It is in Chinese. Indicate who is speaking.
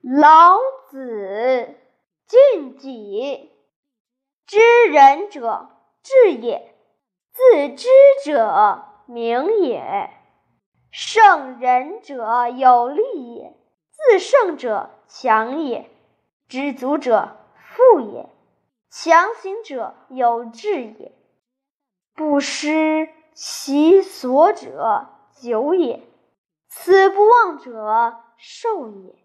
Speaker 1: 老子敬己。知人者，智也；自知者，明也。胜人者有力也，自胜者强也。知足者富也，强行者有志也。不失其所者久也，此不忘者寿也。